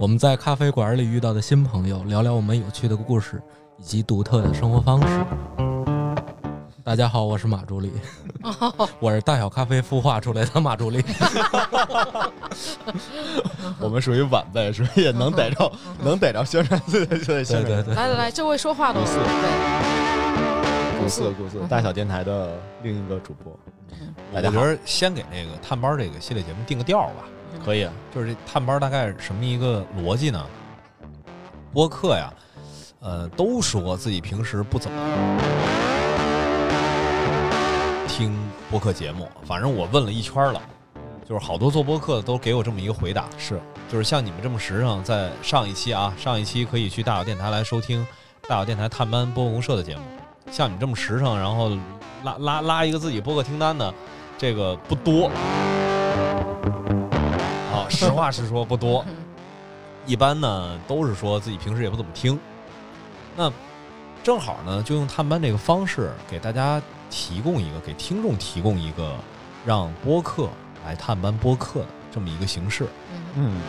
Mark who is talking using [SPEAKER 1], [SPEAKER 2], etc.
[SPEAKER 1] 我们在咖啡馆里遇到的新朋友，聊聊我们有趣的故事以及独特的生活方式。大家好，我是马助理，我是大小咖啡孵化出来的马助理。
[SPEAKER 2] 我们属于晚辈，所以也能逮着，能逮着宣传字的就得宣传。
[SPEAKER 1] 对对对，
[SPEAKER 3] 来来来，这位说话的
[SPEAKER 2] 顾四顾四，大小电台的另一个主播，大
[SPEAKER 4] 我
[SPEAKER 2] 家
[SPEAKER 4] 觉得先给那个探班这个系列节目定个调儿吧，
[SPEAKER 2] 可以啊。
[SPEAKER 4] 就是这探班大概是什么一个逻辑呢？播客呀，呃，都说自己平时不怎么听播客节目，反正我问了一圈了，就是好多做播客的都给我这么一个回答，
[SPEAKER 2] 是。
[SPEAKER 4] 就是像你们这么实诚，在上一期啊，上一期可以去大小电台来收听大小电台探班播客公社的节目。像你这么实诚，然后拉拉拉一个自己播客听单的，这个不多。啊，实话实说不多。一般呢都是说自己平时也不怎么听。那正好呢，就用探班这个方式给大家提供一个，给听众提供一个让播客来探班播客的这么一个形式。
[SPEAKER 3] 嗯
[SPEAKER 2] 嗯，